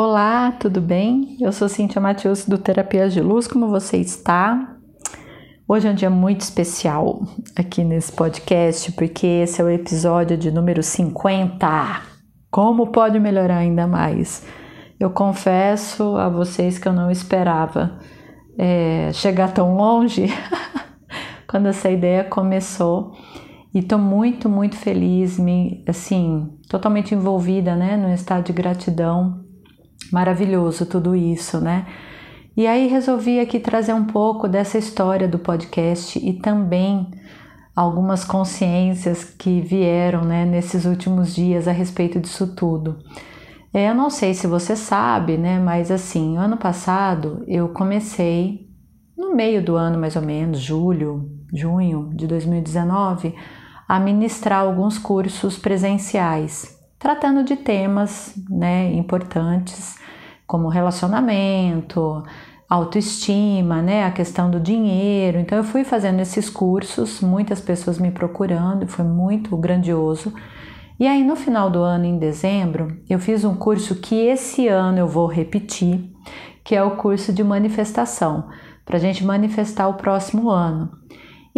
Olá, tudo bem? Eu sou Cintia Matheus do Terapias de Luz, como você está? Hoje é um dia muito especial aqui nesse podcast, porque esse é o episódio de número 50. Como pode melhorar ainda mais? Eu confesso a vocês que eu não esperava é, chegar tão longe quando essa ideia começou. E estou muito, muito feliz, me, assim, totalmente envolvida, né, no estado de gratidão Maravilhoso tudo isso, né? E aí resolvi aqui trazer um pouco dessa história do podcast e também algumas consciências que vieram né, nesses últimos dias a respeito disso tudo. É, eu não sei se você sabe, né? Mas assim, ano passado eu comecei, no meio do ano mais ou menos, julho, junho de 2019, a ministrar alguns cursos presenciais tratando de temas né, importantes como relacionamento, autoestima, né, a questão do dinheiro. Então eu fui fazendo esses cursos, muitas pessoas me procurando, foi muito grandioso. E aí no final do ano, em dezembro, eu fiz um curso que esse ano eu vou repetir, que é o curso de manifestação, para a gente manifestar o próximo ano.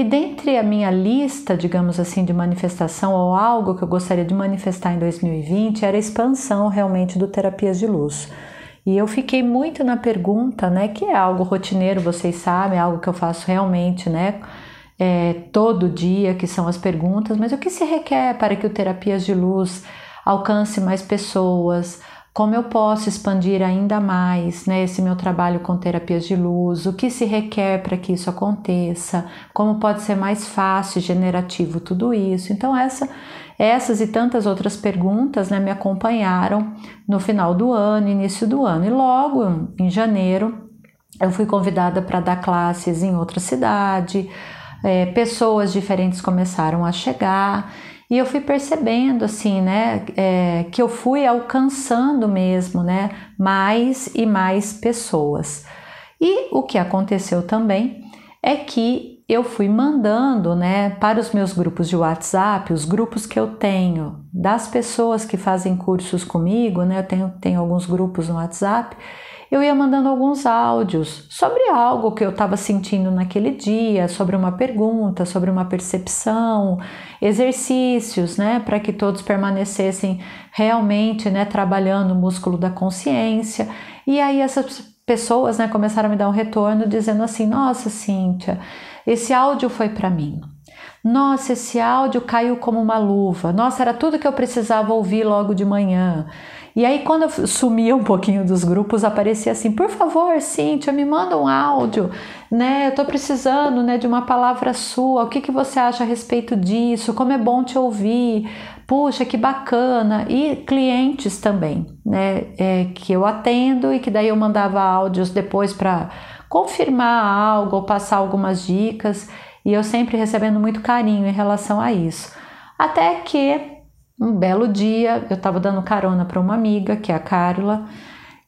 E dentre a minha lista, digamos assim, de manifestação ou algo que eu gostaria de manifestar em 2020 era a expansão realmente do Terapias de Luz. E eu fiquei muito na pergunta, né, que é algo rotineiro, vocês sabem, é algo que eu faço realmente, né, é, todo dia, que são as perguntas, mas o que se requer para que o Terapias de Luz alcance mais pessoas, como eu posso expandir ainda mais né, esse meu trabalho com terapias de luz, o que se requer para que isso aconteça, como pode ser mais fácil, generativo tudo isso. Então, essa, essas e tantas outras perguntas né, me acompanharam no final do ano, início do ano. E logo em janeiro, eu fui convidada para dar classes em outra cidade, é, pessoas diferentes começaram a chegar e eu fui percebendo, assim, né, é, que eu fui alcançando mesmo, né, mais e mais pessoas. E o que aconteceu também é que eu fui mandando, né, para os meus grupos de WhatsApp, os grupos que eu tenho das pessoas que fazem cursos comigo, né, eu tenho, tenho alguns grupos no WhatsApp, eu ia mandando alguns áudios sobre algo que eu estava sentindo naquele dia, sobre uma pergunta, sobre uma percepção, exercícios, né, para que todos permanecessem realmente, né, trabalhando o músculo da consciência. E aí essas pessoas, né, começaram a me dar um retorno dizendo assim: "Nossa, Cíntia, esse áudio foi para mim. Nossa, esse áudio caiu como uma luva. Nossa, era tudo que eu precisava ouvir logo de manhã." E aí, quando eu sumia um pouquinho dos grupos, aparecia assim: por favor, Cíntia, me manda um áudio, né? Eu tô precisando né, de uma palavra sua. O que, que você acha a respeito disso? Como é bom te ouvir. Puxa, que bacana. E clientes também, né? É, que eu atendo e que daí eu mandava áudios depois para confirmar algo ou passar algumas dicas. E eu sempre recebendo muito carinho em relação a isso. Até que um belo dia, eu estava dando carona para uma amiga, que é a Carla,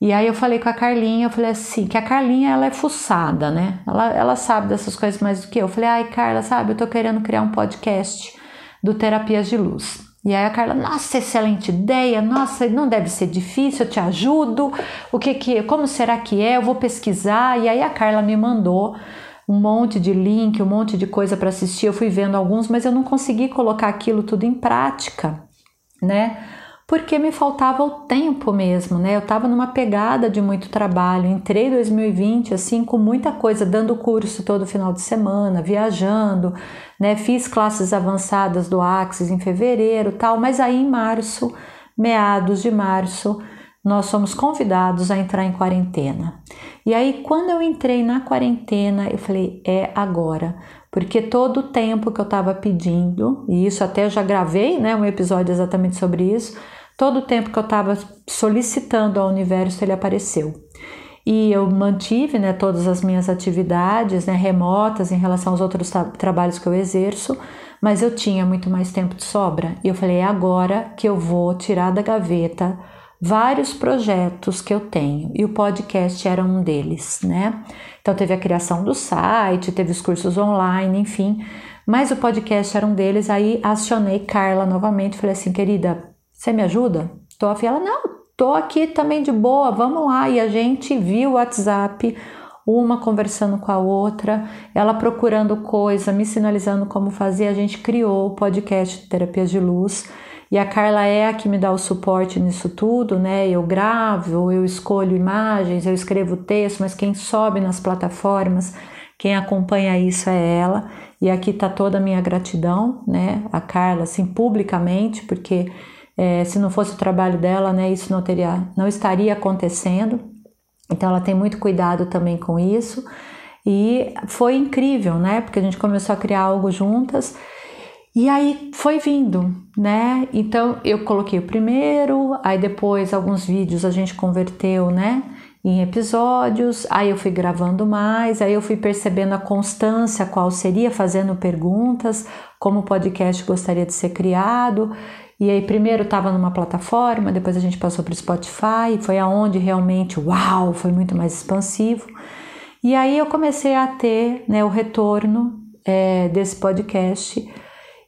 e aí eu falei com a Carlinha, eu falei assim, que a Carlinha ela é fuçada, né? Ela, ela sabe dessas coisas mais do que eu. Eu falei, ai Carla, sabe, eu tô querendo criar um podcast do Terapias de Luz. E aí a Carla, nossa, excelente ideia, nossa, não deve ser difícil, eu te ajudo. O que que, como será que é? Eu vou pesquisar. E aí a Carla me mandou um monte de link, um monte de coisa para assistir. Eu fui vendo alguns, mas eu não consegui colocar aquilo tudo em prática né? Porque me faltava o tempo mesmo, né? Eu estava numa pegada de muito trabalho. Entrei 2020 assim com muita coisa, dando curso todo final de semana, viajando, né? Fiz classes avançadas do Axis em fevereiro, tal, mas aí em março, meados de março, nós somos convidados a entrar em quarentena. E aí, quando eu entrei na quarentena, eu falei: é agora, porque todo o tempo que eu estava pedindo, e isso até já gravei né, um episódio exatamente sobre isso, todo o tempo que eu estava solicitando ao universo, ele apareceu. E eu mantive né, todas as minhas atividades né, remotas em relação aos outros tra trabalhos que eu exerço, mas eu tinha muito mais tempo de sobra. E eu falei: é agora que eu vou tirar da gaveta vários projetos que eu tenho e o podcast era um deles, né? Então teve a criação do site, teve os cursos online, enfim, mas o podcast era um deles. Aí acionei Carla novamente, falei assim, querida, você me ajuda? Tô afim. Ela, não, tô aqui também de boa, vamos lá. E a gente viu o WhatsApp, uma conversando com a outra, ela procurando coisa, me sinalizando como fazer. A gente criou o podcast Terapias de Luz. E a Carla é a que me dá o suporte nisso tudo, né? Eu gravo, eu escolho imagens, eu escrevo texto, mas quem sobe nas plataformas, quem acompanha isso é ela. E aqui tá toda a minha gratidão, né? A Carla, assim, publicamente, porque é, se não fosse o trabalho dela, né, isso não teria, não estaria acontecendo. Então ela tem muito cuidado também com isso. E foi incrível, né? Porque a gente começou a criar algo juntas e aí foi vindo, né? Então eu coloquei o primeiro, aí depois alguns vídeos a gente converteu, né? Em episódios, aí eu fui gravando mais, aí eu fui percebendo a constância, qual seria, fazendo perguntas, como o podcast gostaria de ser criado. E aí primeiro estava numa plataforma, depois a gente passou para o Spotify, foi aonde realmente, uau, foi muito mais expansivo. E aí eu comecei a ter né, o retorno é, desse podcast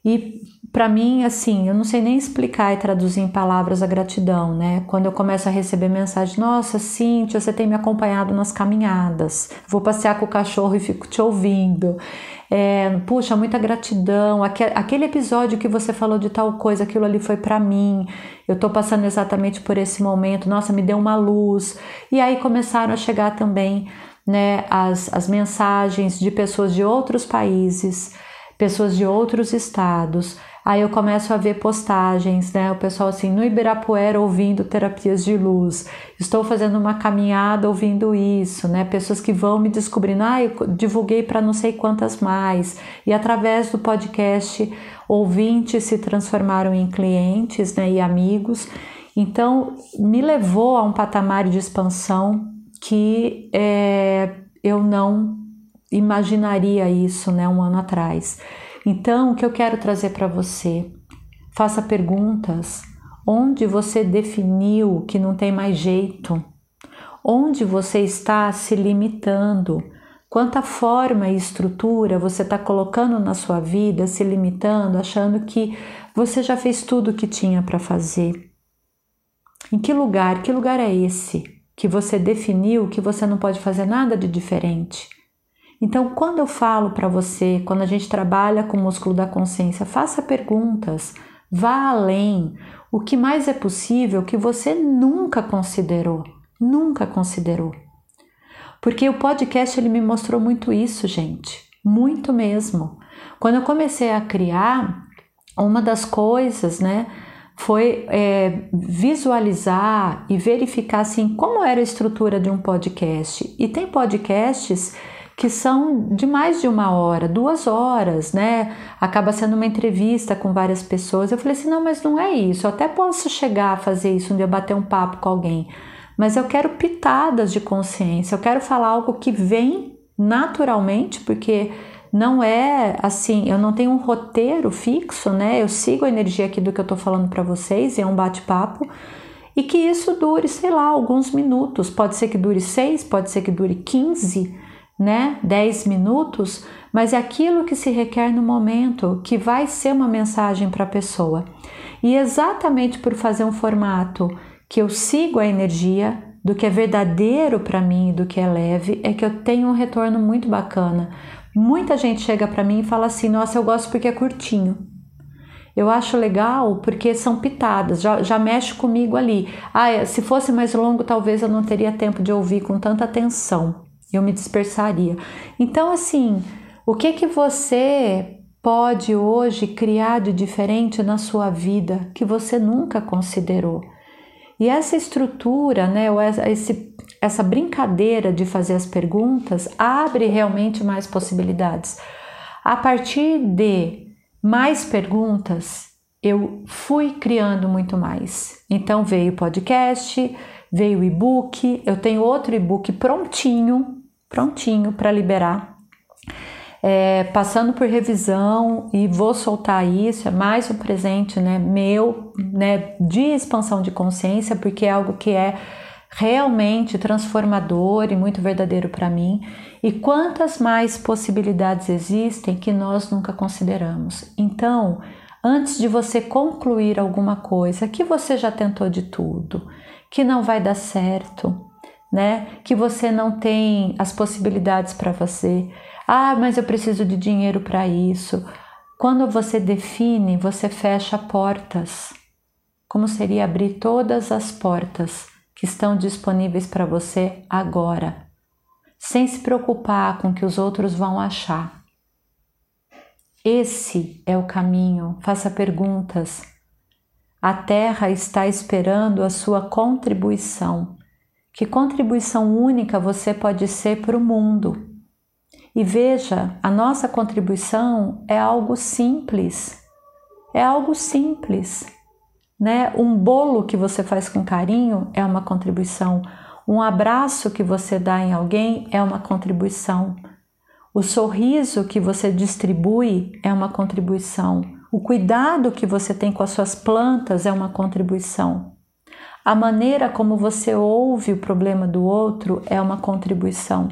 e para mim, assim, eu não sei nem explicar e traduzir em palavras a gratidão, né? Quando eu começo a receber mensagem, nossa, Cíntia, você tem me acompanhado nas caminhadas, vou passear com o cachorro e fico te ouvindo. É, puxa, muita gratidão. Aquele episódio que você falou de tal coisa, aquilo ali foi para mim. Eu tô passando exatamente por esse momento. Nossa, me deu uma luz. E aí começaram a chegar também, né, as, as mensagens de pessoas de outros países pessoas de outros estados. Aí eu começo a ver postagens, né? O pessoal assim, no Ibirapuera ouvindo terapias de luz. Estou fazendo uma caminhada ouvindo isso, né? Pessoas que vão me descobrindo, ah, eu divulguei para não sei quantas mais. E através do podcast, ouvintes se transformaram em clientes, né? E amigos. Então, me levou a um patamar de expansão que é, eu não imaginaria isso, né, um ano atrás. Então, o que eu quero trazer para você? Faça perguntas. Onde você definiu que não tem mais jeito? Onde você está se limitando? Quanta forma e estrutura você está colocando na sua vida, se limitando, achando que você já fez tudo o que tinha para fazer? Em que lugar? Que lugar é esse que você definiu que você não pode fazer nada de diferente? Então, quando eu falo para você, quando a gente trabalha com o músculo da consciência, faça perguntas, vá além. O que mais é possível que você nunca considerou, nunca considerou. Porque o podcast ele me mostrou muito isso, gente, muito mesmo. Quando eu comecei a criar, uma das coisas, né, foi é, visualizar e verificar assim como era a estrutura de um podcast. E tem podcasts que são de mais de uma hora, duas horas, né? Acaba sendo uma entrevista com várias pessoas. Eu falei assim: não, mas não é isso. Eu até posso chegar a fazer isso um dia, bater um papo com alguém, mas eu quero pitadas de consciência, eu quero falar algo que vem naturalmente, porque não é assim, eu não tenho um roteiro fixo, né? Eu sigo a energia aqui do que eu tô falando para vocês, é um bate-papo. E que isso dure, sei lá, alguns minutos. Pode ser que dure seis, pode ser que dure 15, né, 10 minutos, mas é aquilo que se requer no momento que vai ser uma mensagem para a pessoa. E exatamente por fazer um formato que eu sigo a energia do que é verdadeiro para mim, do que é leve, é que eu tenho um retorno muito bacana. Muita gente chega para mim e fala assim: "Nossa, eu gosto porque é curtinho". Eu acho legal porque são pitadas, já, já mexe comigo ali. Ah, se fosse mais longo, talvez eu não teria tempo de ouvir com tanta atenção eu me dispersaria. Então, assim, o que que você pode hoje criar de diferente na sua vida que você nunca considerou? E essa estrutura, né, esse, essa brincadeira de fazer as perguntas abre realmente mais possibilidades. A partir de mais perguntas, eu fui criando muito mais. Então veio podcast, veio e-book, eu tenho outro e-book prontinho prontinho para liberar. É, passando por revisão e vou soltar isso, é mais um presente né, meu né, de expansão de consciência, porque é algo que é realmente transformador e muito verdadeiro para mim. E quantas mais possibilidades existem que nós nunca consideramos. Então, antes de você concluir alguma coisa, que você já tentou de tudo, que não vai dar certo, né? Que você não tem as possibilidades para fazer. Ah, mas eu preciso de dinheiro para isso. Quando você define, você fecha portas. Como seria abrir todas as portas que estão disponíveis para você agora, sem se preocupar com o que os outros vão achar. Esse é o caminho. Faça perguntas. A Terra está esperando a sua contribuição. Que contribuição única você pode ser para o mundo? E veja, a nossa contribuição é algo simples. É algo simples, né? Um bolo que você faz com carinho é uma contribuição. Um abraço que você dá em alguém é uma contribuição. O sorriso que você distribui é uma contribuição. O cuidado que você tem com as suas plantas é uma contribuição. A maneira como você ouve o problema do outro é uma contribuição.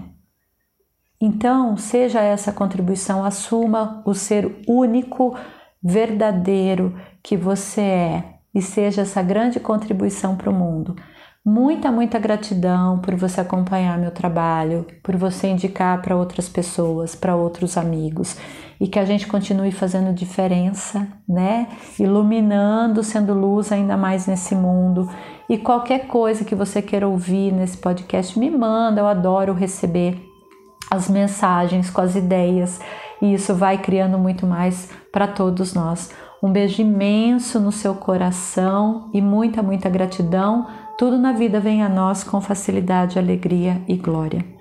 Então, seja essa contribuição, assuma o ser único, verdadeiro que você é e seja essa grande contribuição para o mundo. Muita, muita gratidão por você acompanhar meu trabalho, por você indicar para outras pessoas, para outros amigos e que a gente continue fazendo diferença, né? Iluminando, sendo luz ainda mais nesse mundo. E qualquer coisa que você queira ouvir nesse podcast, me manda, eu adoro receber as mensagens com as ideias e isso vai criando muito mais para todos nós. Um beijo imenso no seu coração e muita, muita gratidão tudo na vida vem a nós com facilidade, alegria e glória.